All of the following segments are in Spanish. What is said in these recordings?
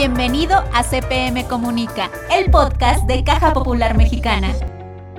Bienvenido a CPM Comunica, el podcast de Caja Popular Mexicana.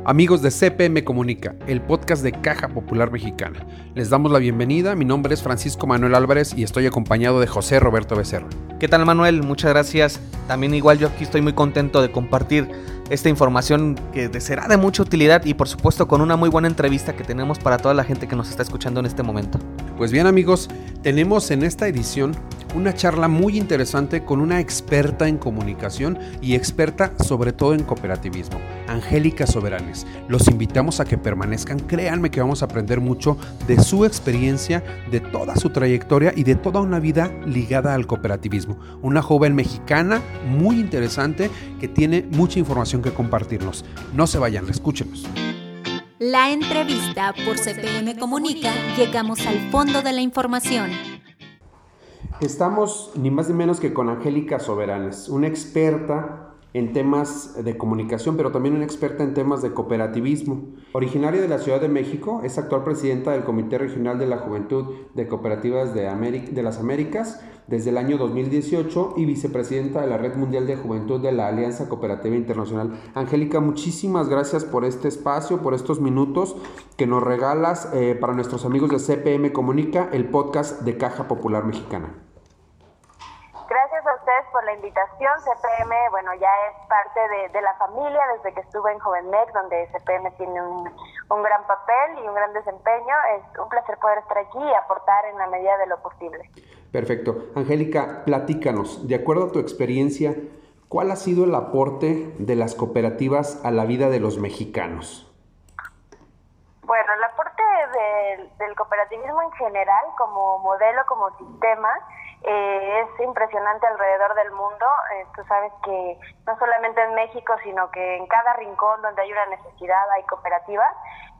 Amigos de CPM Comunica, el podcast de Caja Popular Mexicana. Les damos la bienvenida, mi nombre es Francisco Manuel Álvarez y estoy acompañado de José Roberto Becerro. ¿Qué tal Manuel? Muchas gracias. También igual yo aquí estoy muy contento de compartir esta información que será de mucha utilidad y por supuesto con una muy buena entrevista que tenemos para toda la gente que nos está escuchando en este momento. Pues bien amigos, tenemos en esta edición una charla muy interesante con una experta en comunicación y experta sobre todo en cooperativismo, Angélica Soberanes. Los invitamos a que permanezcan, créanme que vamos a aprender mucho de su experiencia, de toda su trayectoria y de toda una vida ligada al cooperativismo. Una joven mexicana muy interesante que tiene mucha información que compartirnos. No se vayan, escúchenos. La entrevista por CPM Comunica, llegamos al fondo de la información. Estamos ni más ni menos que con Angélica Soberanes, una experta en temas de comunicación, pero también una experta en temas de cooperativismo. Originaria de la Ciudad de México, es actual presidenta del Comité Regional de la Juventud de Cooperativas de, de las Américas desde el año 2018 y vicepresidenta de la Red Mundial de Juventud de la Alianza Cooperativa Internacional. Angélica, muchísimas gracias por este espacio, por estos minutos que nos regalas eh, para nuestros amigos de CPM Comunica, el podcast de Caja Popular Mexicana la invitación. CPM, bueno, ya es parte de, la familia desde que estuve en Jovenmec, donde CPM tiene un, un, gran papel y un gran desempeño. Es un placer poder estar aquí y aportar en la medida de lo posible. Perfecto. Angélica, platícanos, de acuerdo a tu experiencia, ¿cuál ha sido el aporte de las cooperativas a la vida de los mexicanos? Bueno, el aporte del cooperativismo en general, como modelo, como sistema, eh, es impresionante alrededor del mundo. Eh, tú sabes que no solamente en México, sino que en cada rincón donde hay una necesidad hay cooperativas.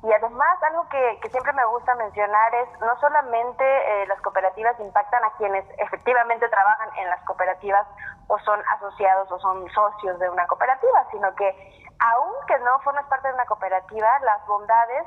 Y además, algo que, siempre me gusta mencionar es no solamente eh, las cooperativas impactan a quienes efectivamente trabajan en las cooperativas o son asociados o son socios de una cooperativa, sino que aunque no formas parte de una cooperativa, las bondades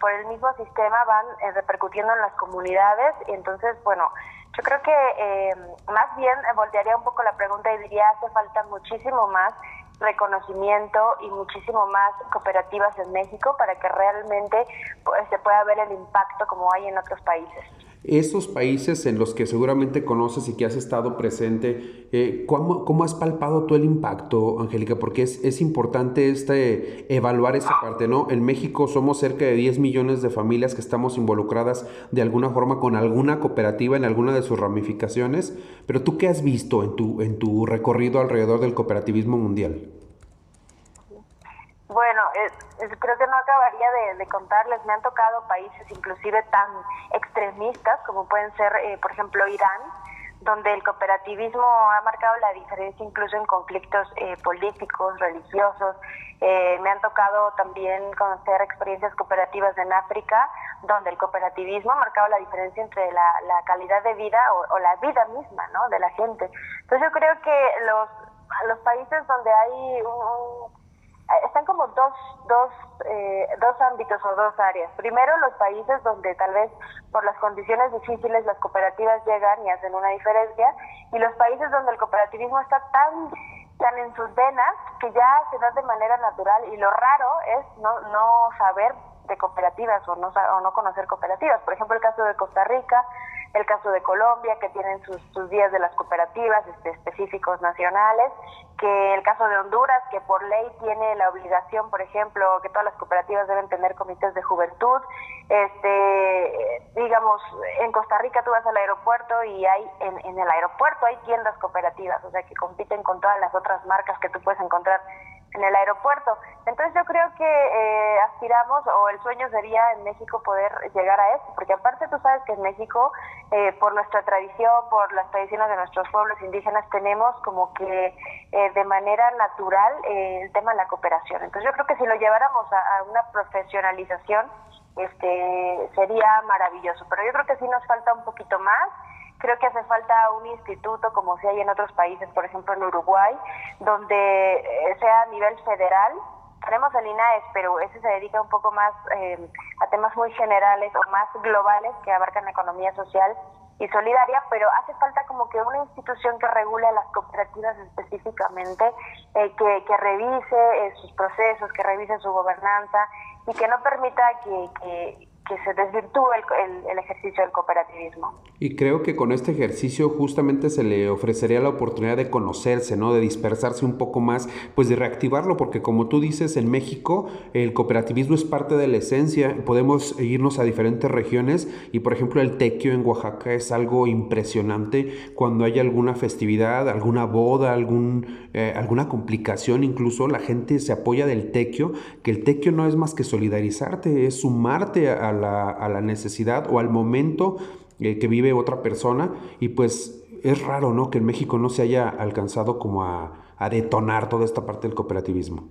por el mismo sistema van repercutiendo en las comunidades. Y entonces, bueno, yo creo que eh, más bien voltearía un poco la pregunta y diría hace falta muchísimo más reconocimiento y muchísimo más cooperativas en México para que realmente pues, se pueda ver el impacto como hay en otros países. Esos países en los que seguramente conoces y que has estado presente, eh, ¿cómo, has palpado tú el impacto, Angélica? Porque es, es importante este, evaluar esa parte, ¿no? En México somos cerca de 10 millones de familias que estamos involucradas de alguna forma con alguna cooperativa en alguna de sus ramificaciones, pero tú qué has visto en tu, en tu recorrido alrededor del cooperativismo mundial? Bueno, creo que no acabaría de, contarles. Me han tocado países inclusive tan extremistas como pueden ser, eh, por ejemplo, Irán, donde el cooperativismo ha marcado la diferencia incluso en conflictos eh, políticos, religiosos. Eh, me han tocado también conocer experiencias cooperativas en África, donde el cooperativismo ha marcado la diferencia entre la, calidad de vida o, la vida misma ¿no? de la gente. Entonces yo creo que los, los países donde hay un están como dos, dos, eh, dos ámbitos o dos áreas. Primero, los países donde tal vez por las condiciones difíciles las cooperativas llegan y hacen una diferencia, y los países donde el cooperativismo está tan tan en sus venas que ya se da de manera natural y lo raro es no, no saber de cooperativas o no, o no conocer cooperativas. Por ejemplo, el caso de Costa Rica, el caso de Colombia, que tienen sus, sus días de las cooperativas este, específicos nacionales, que el caso de Honduras, que por ley tiene la obligación, por ejemplo, que todas las cooperativas deben tener comités de juventud. Este, digamos, en Costa Rica tú vas al aeropuerto y hay en, en el aeropuerto hay tiendas cooperativas, o sea, que compiten con todas las otras marcas que tú puedes encontrar en el aeropuerto. Entonces yo creo que eh, aspiramos o el sueño sería en México poder llegar a eso, porque aparte tú sabes que en México, eh, por nuestra tradición, por las tradiciones de nuestros pueblos indígenas, tenemos como que eh, de manera natural el tema de la cooperación. Entonces yo creo que si lo lleváramos a, a una profesionalización, este sería maravilloso, pero yo creo que sí nos falta un poquito más Creo que hace falta un instituto como si hay en otros países, por ejemplo en Uruguay, donde eh, sea a nivel federal. Tenemos el INAES, pero ese se dedica un poco más eh, a temas muy generales o más globales que abarcan economía social y solidaria, pero hace falta como que una institución que regule las cooperativas específicamente, eh, que, que, revise eh, sus procesos, que revise su gobernanza y que no permita que, que se desvirtúe el, el, ejercicio del cooperativismo. Y creo que con este ejercicio justamente se le ofrecería la oportunidad de conocerse, ¿no? De dispersarse un poco más, pues de reactivarlo, porque como tú dices, en México el cooperativismo es parte de la esencia, podemos irnos a diferentes regiones y por ejemplo el tequio en Oaxaca es algo impresionante cuando hay alguna festividad, alguna boda, algún, eh, alguna complicación, incluso la gente se apoya del tequio, que el tequio no es más que solidarizarte, es sumarte a a la, necesidad o al momento eh, que vive otra persona y pues es raro, ¿no? Que en México no se haya alcanzado como a, detonar toda esta parte del cooperativismo.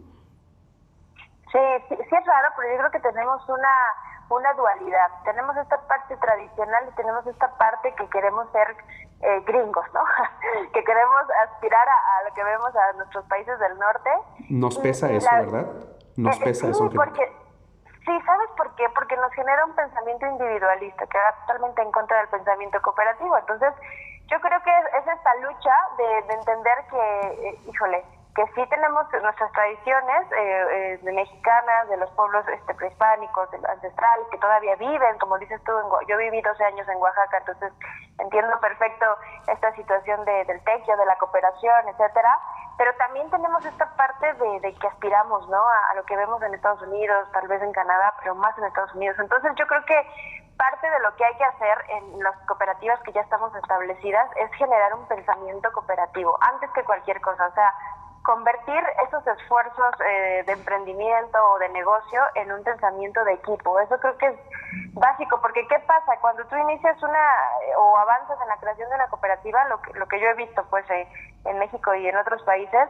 Sí, sí, es raro, pero yo creo que tenemos una, una dualidad. Tenemos esta parte tradicional y tenemos esta parte que queremos ser eh, gringos, ¿no? que queremos aspirar a, lo que vemos a nuestros países del norte. Nos pesa eso, ¿verdad? Nos eh, pesa eso. Porque, Sí, ¿sabes por qué? Porque nos genera un pensamiento individualista que va totalmente en contra del pensamiento cooperativo. Entonces, yo creo que es, esta lucha de, entender que, eh, híjole, que sí tenemos nuestras tradiciones eh, eh, mexicanas, de los pueblos este, prehispánicos, ancestrales, que todavía viven, como dices tú, yo viví 12 años en Oaxaca, entonces entiendo perfecto esta situación de, del techo, de la cooperación, etcétera, pero también tenemos esta parte de, que aspiramos, ¿no? A, lo que vemos en Estados Unidos, tal vez en Canadá, pero más en Estados Unidos. Entonces yo creo que parte de lo que hay que hacer en las cooperativas que ya estamos establecidas es generar un pensamiento cooperativo, antes que cualquier cosa. O sea, convertir esos esfuerzos eh, de emprendimiento o de negocio en un pensamiento de equipo. Eso creo que es básico, porque ¿qué pasa? Cuando tú inicias una eh, o avanzas en la creación de una cooperativa, lo que, lo que yo he visto pues eh, en México y en otros países,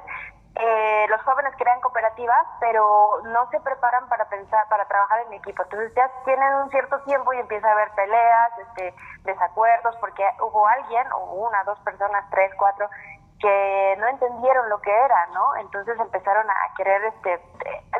los jóvenes crean cooperativas, pero no se preparan para pensar, para trabajar en equipo. Entonces ya tienen un cierto tiempo y empieza a haber peleas, este, desacuerdos, porque hubo alguien, o una, dos personas, tres, cuatro, que no entendieron lo que era, ¿no? Entonces empezaron a querer, este,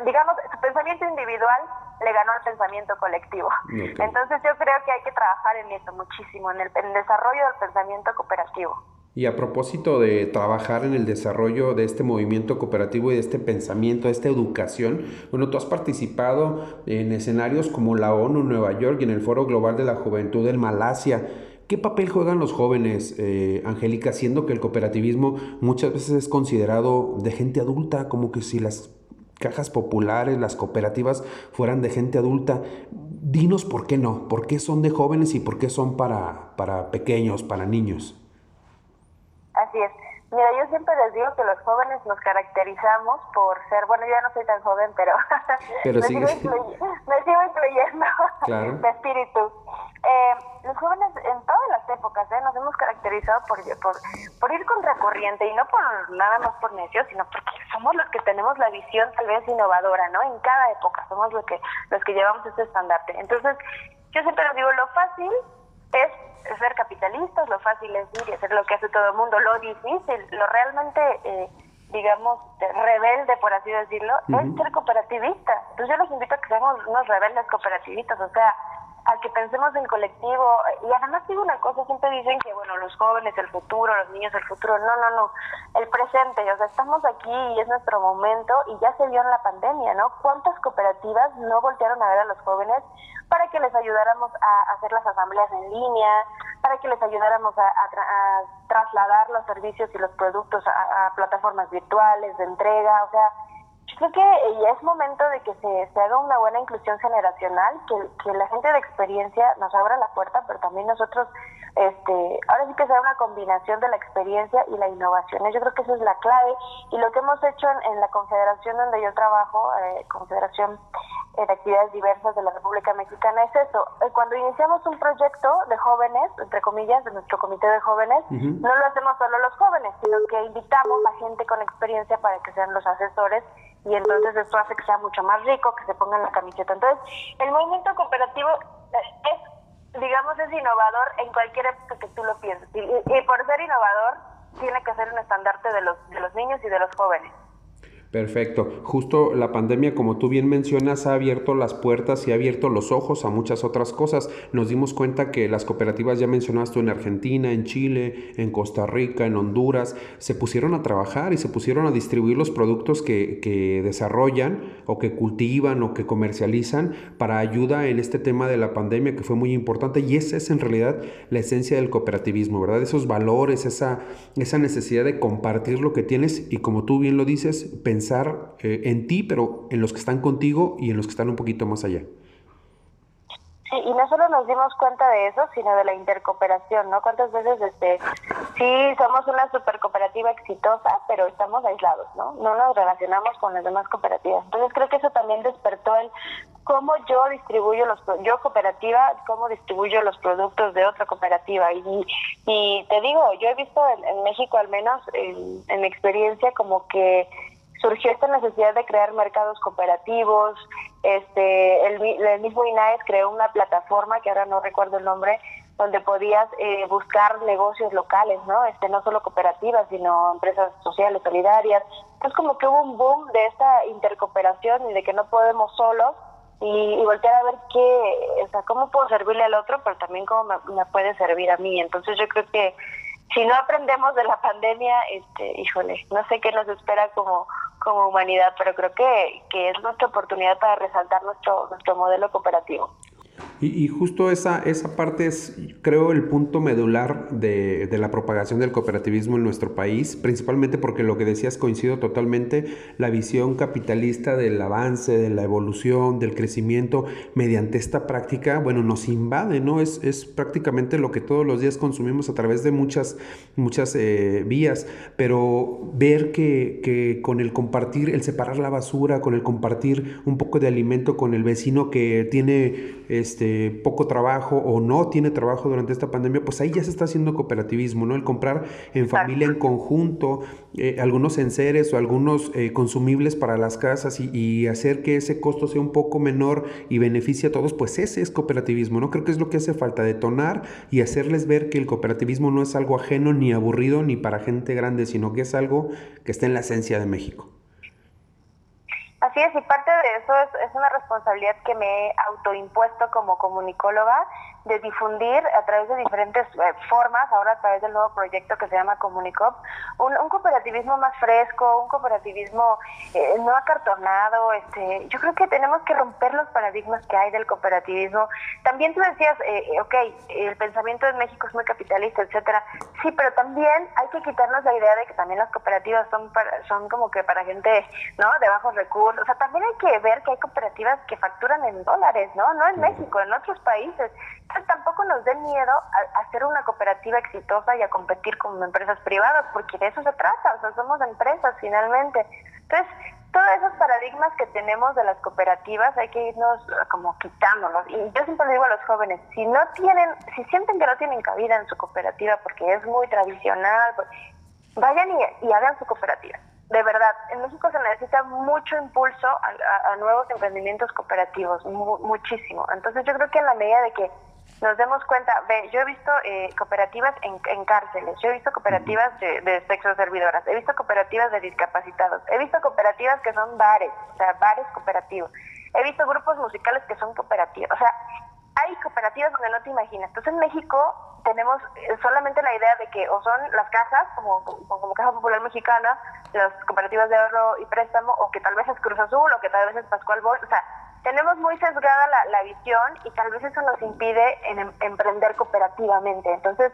digamos, su pensamiento individual le ganó al pensamiento colectivo. Entonces yo creo que hay que trabajar en eso muchísimo, en el, desarrollo del pensamiento cooperativo. Y a propósito de trabajar en el desarrollo de este movimiento cooperativo y de este pensamiento, de esta educación, bueno, tú has participado en escenarios como la ONU en Nueva York y en el Foro Global de la Juventud en Malasia. ¿Qué papel juegan los jóvenes, eh, Angélica, siendo que el cooperativismo muchas veces es considerado de gente adulta, como que si las cajas populares, las cooperativas fueran de gente adulta? Dinos por qué no, por qué son de jóvenes y por qué son para, para pequeños, para niños. Así es. Mira, yo siempre les digo que los jóvenes nos caracterizamos por ser, bueno, yo ya no soy tan joven, pero, pero me, sigo me, sigo incluyendo claro. de espíritu. Eh, los jóvenes en todas las épocas ¿eh? nos hemos caracterizado por, por, por ir contracorriente y no por nada más por necios, sino porque somos los que tenemos la visión tal vez innovadora, ¿no? En cada época somos los que, los que llevamos este estandarte. Entonces, yo siempre les digo, lo fácil es ser capitalistas, lo fácil es ir y hacer lo que hace todo el mundo, lo difícil, lo realmente... Eh, digamos, rebelde, por así decirlo, es ser cooperativista. Entonces yo los invito a que seamos unos rebeldes cooperativistas, o sea, a que pensemos en colectivo. Y además digo una cosa, siempre dicen que, bueno, los jóvenes, el futuro, los niños, el futuro. No, no, no, el presente. O sea, estamos aquí y es nuestro momento y ya se vio en la pandemia, ¿no? ¿Cuántas cooperativas no voltearon a ver a los jóvenes para que les ayudáramos a hacer las asambleas en línea, para que les ayudáramos a, trasladar los servicios y los productos a, a plataformas virtuales de entrega? O sea, creo que ya es momento de que se, se haga una buena inclusión generacional, que, que, la gente de experiencia nos abra la puerta, pero también nosotros, este, ahora sí que sea una combinación de la experiencia y la innovación. Yo creo que esa es la clave y lo que hemos hecho en, la confederación donde yo trabajo, eh, Confederación de Actividades Diversas de la República Mexicana, es eso. Eh, cuando iniciamos un proyecto de jóvenes, entre comillas, de nuestro comité de jóvenes, no lo hacemos solo los jóvenes, sino que invitamos a gente con experiencia para que sean los asesores y entonces esto hace que sea mucho más rico, que se pongan la camiseta. Entonces, el movimiento cooperativo es, digamos, es innovador en cualquier época que tú lo pienses. Y, por ser innovador, tiene que ser un estandarte de los, de los niños y de los jóvenes. Perfecto. Justo la pandemia, como tú bien mencionas, ha abierto las puertas y ha abierto los ojos a muchas otras cosas. Nos dimos cuenta que las cooperativas, ya mencionaste en Argentina, en Chile, en Costa Rica, en Honduras, se pusieron a trabajar y se pusieron a distribuir los productos que, que desarrollan o que cultivan o que comercializan para ayuda en este tema de la pandemia que fue muy importante. Y esa es en realidad la esencia del cooperativismo, ¿verdad? Esos valores, esa, esa necesidad de compartir lo que tienes y como tú bien lo dices, pensar eh, en ti, pero en los que están contigo y en los que están un poquito más allá. Sí, y no solo nos dimos cuenta de eso, sino de la intercooperación, ¿no? ¿Cuántas veces, este, sí, somos una super cooperativa exitosa, pero estamos aislados, ¿no? No nos relacionamos con las demás cooperativas. Entonces creo que eso también despertó el cómo yo distribuyo los, yo cooperativa, cómo distribuyo los productos de otra cooperativa. Y, y te digo, yo he visto en, México al menos, en, en experiencia, como que surgió esta necesidad de crear mercados cooperativos. Este, el, mismo INAES creó una plataforma que ahora no recuerdo el nombre, donde podías eh, buscar negocios locales, ¿no? Este, no solo cooperativas, sino empresas sociales, solidarias. Es como que hubo un boom de esta intercooperación y de que no podemos solos y, voltear a ver qué, o sea, cómo puedo servirle al otro, pero también cómo me puede servir a mí. Entonces yo creo que si no aprendemos de la pandemia, este, híjole, no sé qué nos espera como, como humanidad, pero creo que, que es nuestra oportunidad para resaltar nuestro, nuestro modelo cooperativo. Y, justo esa, esa parte es, creo, el punto medular de, de, la propagación del cooperativismo en nuestro país, principalmente porque lo que decías coincido totalmente, la visión capitalista del avance, de la evolución, del crecimiento mediante esta práctica, bueno, nos invade, ¿no? Es, es prácticamente lo que todos los días consumimos a través de muchas, muchas eh, vías, pero ver que, que con el compartir, el separar la basura, con el compartir un poco de alimento con el vecino que tiene este, poco trabajo o no tiene trabajo durante esta pandemia, pues ahí ya se está haciendo cooperativismo, ¿no? El comprar en familia, en conjunto, eh, algunos enseres o algunos eh, consumibles para las casas y, hacer que ese costo sea un poco menor y beneficie a todos, pues ese es cooperativismo, ¿no? Creo que es lo que hace falta, detonar y hacerles ver que el cooperativismo no es algo ajeno ni aburrido ni para gente grande, sino que es algo que está en la esencia de México. Así es, y parte de eso es, es una responsabilidad que me he autoimpuesto como comunicóloga de difundir a través de diferentes eh, formas, ahora a través del nuevo proyecto que se llama Comunicop, un, un cooperativismo más fresco, un cooperativismo eh, no acartonado. Este, yo creo que tenemos que romper los paradigmas que hay del cooperativismo. También tú decías, eh, eh ok, el pensamiento en México es muy capitalista, etcétera. Sí, pero también hay que quitarnos la idea de que también las cooperativas son para, son como que para gente, ¿no? De bajos recursos. O sea, también hay que ver que hay cooperativas que facturan en dólares, ¿no? No en México, en otros países tampoco nos dé miedo a, hacer una cooperativa exitosa y a competir con empresas privadas, porque de eso se trata, o sea, somos empresas finalmente. Entonces, todos esos paradigmas que tenemos de las cooperativas hay que irnos como quitándolos. Y yo siempre le digo a los jóvenes, si no tienen, si sienten que no tienen cabida en su cooperativa porque es muy tradicional, pues, vayan y, hagan su cooperativa. De verdad, en México se necesita mucho impulso a, nuevos emprendimientos cooperativos, muchísimo. Entonces yo creo que en la medida de que nos demos cuenta, ve, yo he visto eh, cooperativas en, en, cárceles, yo he visto cooperativas de, de sexo servidoras, he visto cooperativas de discapacitados, he visto cooperativas que son bares, o sea, bares cooperativos, he visto grupos musicales que son cooperativos, o sea, hay cooperativas donde no te imaginas. Entonces en México tenemos eh, solamente la idea de que o son las casas, como, como, Caja Popular Mexicana, las cooperativas de ahorro y préstamo, o que tal vez es Cruz Azul, o que tal vez es Pascual Boy, o sea, tenemos muy sesgada la, visión y tal vez eso nos impide en, em, emprender cooperativamente. Entonces,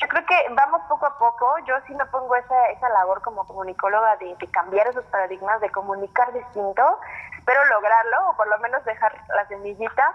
yo creo que vamos poco a poco. Yo sí me pongo esa, esa labor como comunicóloga de, cambiar esos paradigmas, de comunicar distinto. Espero lograrlo o por lo menos dejar la semillita.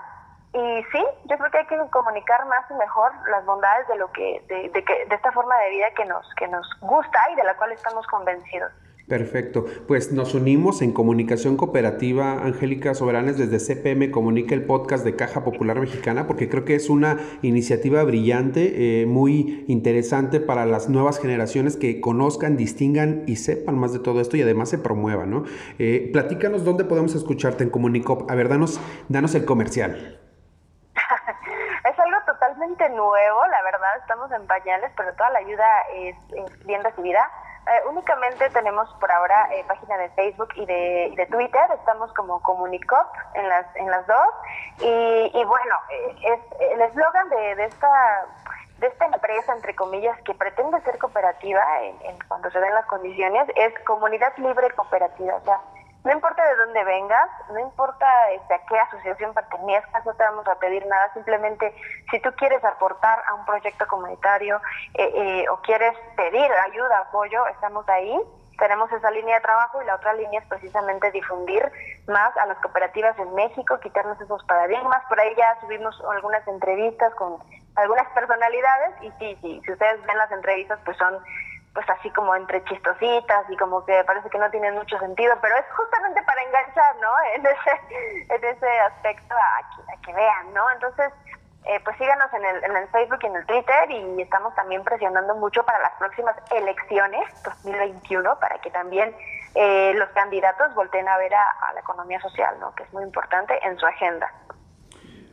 Y sí, yo creo que hay que comunicar más y mejor las bondades de lo que de, de, que, de esta forma de vida que nos que nos gusta y de la cual estamos convencidos. Perfecto. Pues nos unimos en comunicación cooperativa, Angélica Soberanes, desde CPM Comunica el podcast de Caja Popular Mexicana, porque creo que es una iniciativa brillante, eh, muy interesante para las nuevas generaciones que conozcan, distingan y sepan más de todo esto y además se promuevan, ¿no? Eh, platícanos dónde podemos escucharte en Comunicop. A ver, danos, danos el comercial. nuevo, la verdad, estamos en pañales, pero toda la ayuda es bien recibida Eh, únicamente tenemos por ahora eh, página de Facebook y de, de, Twitter, estamos como Comunicop en las, en las dos. Y, y bueno, eh, es el eslogan de, de, esta de esta empresa, entre comillas, que pretende ser cooperativa en, cuando se den las condiciones, es comunidad libre cooperativa. O sea, no importa de dónde vengas, no importa este, a qué asociación pertenezcas, no te vamos a pedir nada, simplemente si tú quieres aportar a un proyecto comunitario eh, eh, o quieres pedir ayuda, apoyo, estamos ahí. Tenemos esa línea de trabajo y la otra línea es precisamente difundir más a las cooperativas en México, quitarnos esos paradigmas. Por ahí ya subimos algunas entrevistas con algunas personalidades y sí, sí, si ustedes ven las entrevistas, pues son pues así como entre chistositas y como que parece que no tienen mucho sentido, pero es justamente para enganchar, ¿no? En ese, en ese aspecto a, que vean, ¿no? Entonces, eh, pues síganos en el, en el Facebook y en el Twitter y estamos también presionando mucho para las próximas elecciones 2021 para que también eh, los candidatos volteen a ver a, a la economía social, ¿no? Que es muy importante en su agenda.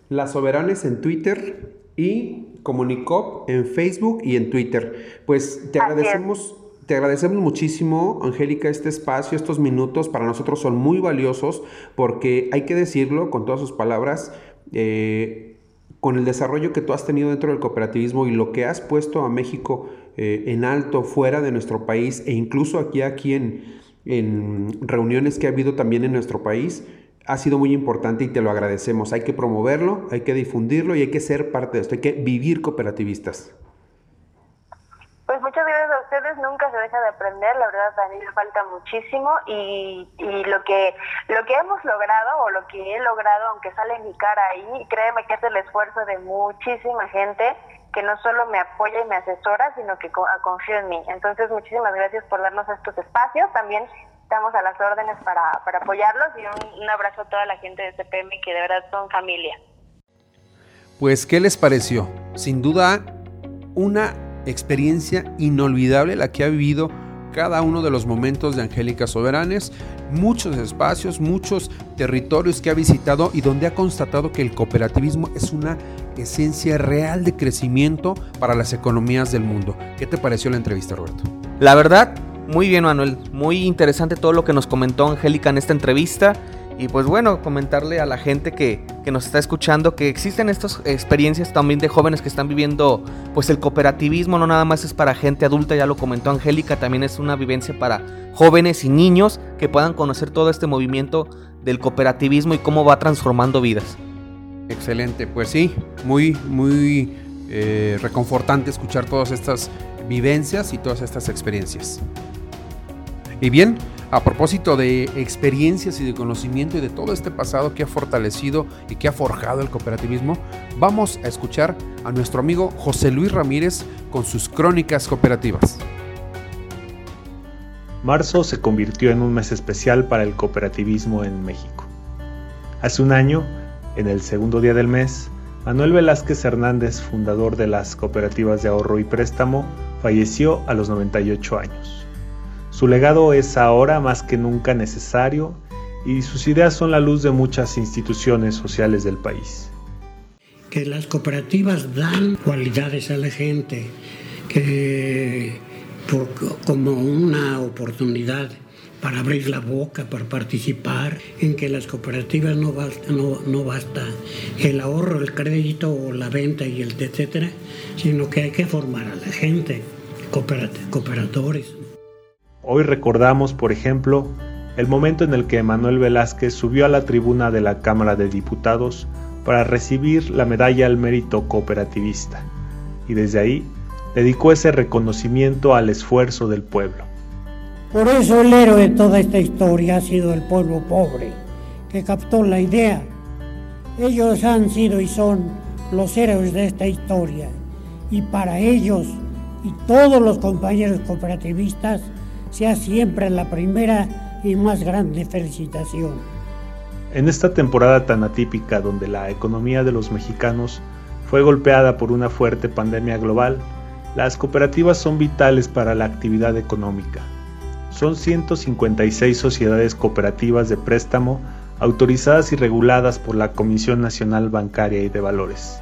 Las soberanes en Twitter y Comunicop en Facebook y en Twitter. Pues te agradecemos. Te agradecemos muchísimo, Angélica, este espacio, estos minutos para nosotros son muy valiosos porque hay que decirlo con todas sus palabras, eh, con el desarrollo que tú has tenido dentro del cooperativismo y lo que has puesto a México eh, en alto fuera de nuestro país e incluso aquí, aquí en, en reuniones que ha habido también en nuestro país, ha sido muy importante y te lo agradecemos. Hay que promoverlo, hay que difundirlo y hay que ser parte de esto, hay que vivir cooperativistas. Pues muchas gracias a ustedes, nunca se deja de aprender, la verdad a mí me falta muchísimo y, y, lo que lo que hemos logrado o lo que he logrado, aunque sale mi cara ahí, créeme que es el esfuerzo de muchísima gente que no solo me apoya y me asesora, sino que confía en mí. Entonces, muchísimas gracias por darnos estos espacios. También estamos a las órdenes para, para apoyarlos y un, abrazo a toda la gente de CPM que de verdad son familia. Pues, ¿qué les pareció? Sin duda, una experiencia inolvidable la que ha vivido cada uno de los momentos de Angélica Soberanes, muchos espacios, muchos territorios que ha visitado y donde ha constatado que el cooperativismo es una esencia real de crecimiento para las economías del mundo. ¿Qué te pareció la entrevista, Roberto? La verdad, muy bien, Manuel. Muy interesante todo lo que nos comentó Angélica en esta entrevista. Y pues bueno, comentarle a la gente que, que, nos está escuchando que existen estas experiencias también de jóvenes que están viviendo pues el cooperativismo, no nada más es para gente adulta, ya lo comentó Angélica, también es una vivencia para jóvenes y niños que puedan conocer todo este movimiento del cooperativismo y cómo va transformando vidas. Excelente, pues sí, muy, muy eh, reconfortante escuchar todas estas vivencias y todas estas experiencias. Y bien, a propósito de experiencias y de conocimiento y de todo este pasado que ha fortalecido y que ha forjado el cooperativismo, vamos a escuchar a nuestro amigo José Luis Ramírez con sus crónicas cooperativas. Marzo se convirtió en un mes especial para el cooperativismo en México. Hace un año, en el segundo día del mes, Manuel Velázquez Hernández, fundador de las cooperativas de ahorro y préstamo, falleció a los 98 años. Su legado es ahora más que nunca necesario y sus ideas son la luz de muchas instituciones sociales del país. Que las cooperativas dan cualidades a la gente, que como una oportunidad para abrir la boca, para participar, en que las cooperativas no basta, no, no basta el ahorro, el crédito o la venta y el etcétera, sino que hay que formar a la gente, cooperadores. Hoy recordamos, por ejemplo, el momento en el que Manuel Velázquez subió a la tribuna de la Cámara de Diputados para recibir la medalla al mérito cooperativista, y desde ahí dedicó ese reconocimiento al esfuerzo del pueblo. Por eso el héroe de toda esta historia ha sido el pueblo pobre, que captó la idea. Ellos han sido y son los héroes de esta historia, y para ellos y todos los compañeros cooperativistas, sea siempre la primera y más grande felicitación. En esta temporada tan atípica donde la economía de los mexicanos fue golpeada por una fuerte pandemia global, las cooperativas son vitales para la actividad económica. Son 156 sociedades cooperativas de préstamo autorizadas y reguladas por la Comisión Nacional Bancaria y de Valores.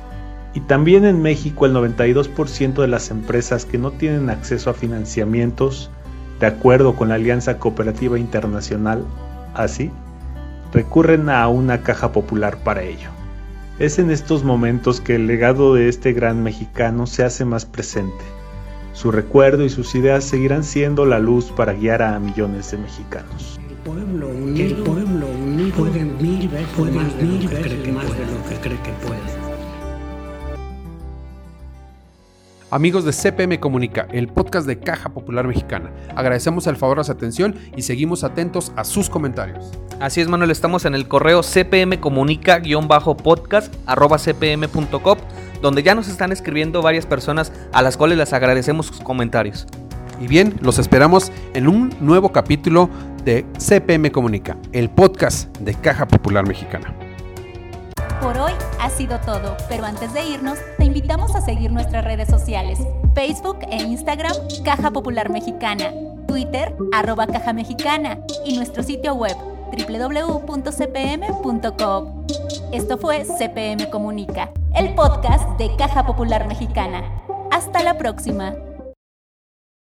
Y también en México el 92% de las empresas que no tienen acceso a financiamientos de acuerdo con la Alianza Cooperativa Internacional, así, recurren a una caja popular para ello. Es en estos momentos que el legado de este gran mexicano se hace más presente. Su recuerdo y sus ideas seguirán siendo la luz para guiar a millones de mexicanos. El pueblo unido, el pueblo unido puede mil veces puede más, mil veces más de lo que cree que puede. Amigos de CPM Comunica, el podcast de Caja Popular Mexicana. Agradecemos el favor de su atención y seguimos atentos a sus comentarios. Así es, Manuel, estamos en el correo cpmcomunica-podcast arroba cpm.com, donde ya nos están escribiendo varias personas a las cuales les agradecemos sus comentarios. Y bien, los esperamos en un nuevo capítulo de CPM Comunica, el podcast de Caja Popular Mexicana. Ha sido todo, pero antes de irnos, te invitamos a seguir nuestras redes sociales, Facebook e Instagram, Caja Popular Mexicana, Twitter, arroba Caja Mexicana y nuestro sitio web www.cpm.com. Esto fue CPM Comunica, el podcast de Caja Popular Mexicana. Hasta la próxima.